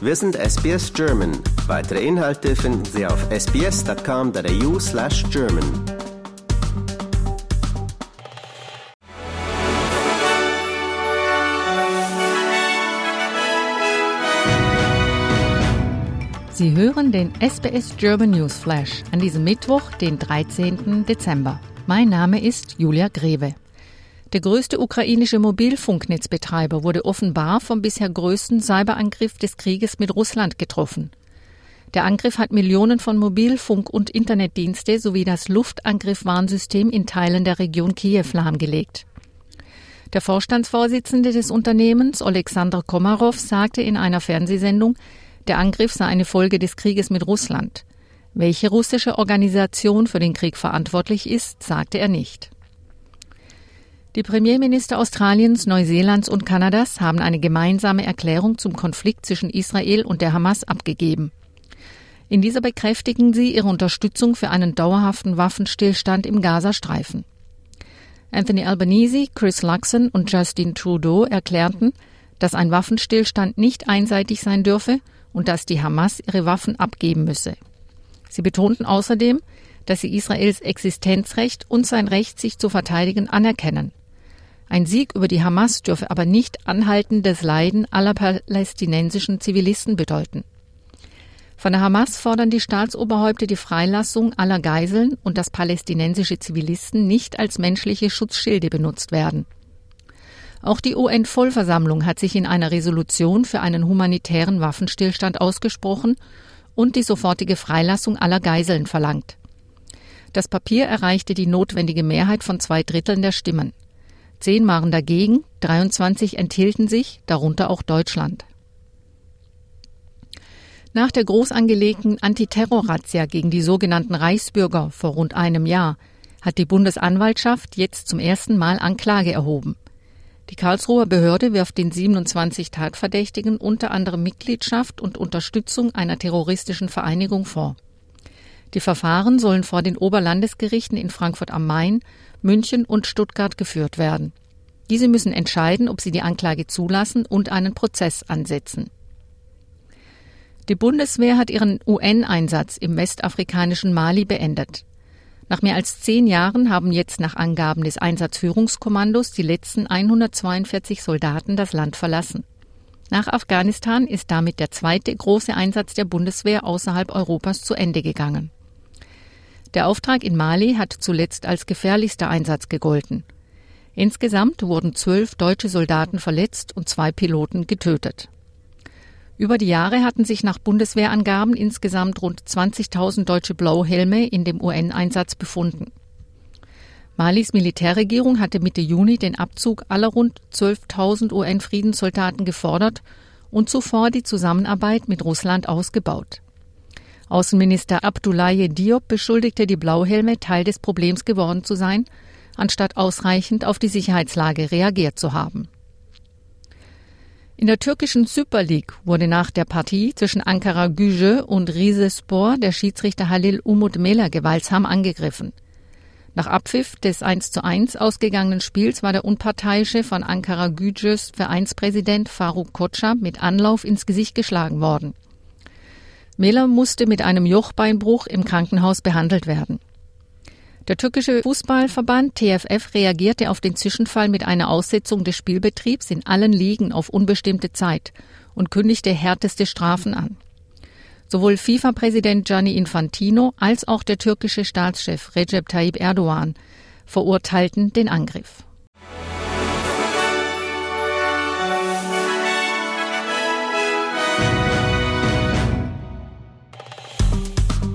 Wir sind SBS German. Weitere Inhalte finden Sie auf sbs.com.au slash German. Sie hören den SBS German News Flash an diesem Mittwoch, den 13. Dezember. Mein Name ist Julia Greve. Der größte ukrainische Mobilfunknetzbetreiber wurde offenbar vom bisher größten Cyberangriff des Krieges mit Russland getroffen. Der Angriff hat Millionen von Mobilfunk- und Internetdienste sowie das Luftangriffwarnsystem in Teilen der Region Kiew lahmgelegt. Der Vorstandsvorsitzende des Unternehmens, Alexander Komarov, sagte in einer Fernsehsendung, der Angriff sei eine Folge des Krieges mit Russland. Welche russische Organisation für den Krieg verantwortlich ist, sagte er nicht. Die Premierminister Australiens, Neuseelands und Kanadas haben eine gemeinsame Erklärung zum Konflikt zwischen Israel und der Hamas abgegeben. In dieser bekräftigen sie ihre Unterstützung für einen dauerhaften Waffenstillstand im Gazastreifen. Anthony Albanese, Chris Luxon und Justin Trudeau erklärten, dass ein Waffenstillstand nicht einseitig sein dürfe und dass die Hamas ihre Waffen abgeben müsse. Sie betonten außerdem, dass sie Israels Existenzrecht und sein Recht, sich zu verteidigen, anerkennen. Ein Sieg über die Hamas dürfe aber nicht anhaltendes Leiden aller palästinensischen Zivilisten bedeuten. Von der Hamas fordern die Staatsoberhäupter die Freilassung aller Geiseln und dass palästinensische Zivilisten nicht als menschliche Schutzschilde benutzt werden. Auch die UN-Vollversammlung hat sich in einer Resolution für einen humanitären Waffenstillstand ausgesprochen und die sofortige Freilassung aller Geiseln verlangt. Das Papier erreichte die notwendige Mehrheit von zwei Dritteln der Stimmen. Zehn waren dagegen, 23 enthielten sich, darunter auch Deutschland. Nach der groß angelegten Antiterror-Razzia gegen die sogenannten Reichsbürger vor rund einem Jahr hat die Bundesanwaltschaft jetzt zum ersten Mal Anklage erhoben. Die Karlsruher Behörde wirft den 27 Tatverdächtigen unter anderem Mitgliedschaft und Unterstützung einer terroristischen Vereinigung vor. Die Verfahren sollen vor den Oberlandesgerichten in Frankfurt am Main München und Stuttgart geführt werden. Diese müssen entscheiden, ob sie die Anklage zulassen und einen Prozess ansetzen. Die Bundeswehr hat ihren UN-Einsatz im westafrikanischen Mali beendet. Nach mehr als zehn Jahren haben jetzt nach Angaben des Einsatzführungskommandos die letzten 142 Soldaten das Land verlassen. Nach Afghanistan ist damit der zweite große Einsatz der Bundeswehr außerhalb Europas zu Ende gegangen. Der Auftrag in Mali hat zuletzt als gefährlichster Einsatz gegolten. Insgesamt wurden zwölf deutsche Soldaten verletzt und zwei Piloten getötet. Über die Jahre hatten sich nach Bundeswehrangaben insgesamt rund 20.000 deutsche Blauhelme in dem UN-Einsatz befunden. Malis Militärregierung hatte Mitte Juni den Abzug aller rund 12.000 UN-Friedenssoldaten gefordert und zuvor die Zusammenarbeit mit Russland ausgebaut. Außenminister Abdoulaye Diop beschuldigte die Blauhelme, Teil des Problems geworden zu sein, anstatt ausreichend auf die Sicherheitslage reagiert zu haben. In der türkischen Super League wurde nach der Partie zwischen Ankara Gücü und Rizespor der Schiedsrichter Halil Umut Mela gewaltsam angegriffen. Nach Abpfiff des 1 zu 1 ausgegangenen Spiels war der unparteiische von Ankara Gücüs Vereinspräsident Faruk Koca mit Anlauf ins Gesicht geschlagen worden. Mela musste mit einem Jochbeinbruch im Krankenhaus behandelt werden. Der türkische Fußballverband TFF reagierte auf den Zwischenfall mit einer Aussetzung des Spielbetriebs in allen Ligen auf unbestimmte Zeit und kündigte härteste Strafen an. Sowohl FIFA-Präsident Gianni Infantino als auch der türkische Staatschef Recep Tayyip Erdogan verurteilten den Angriff.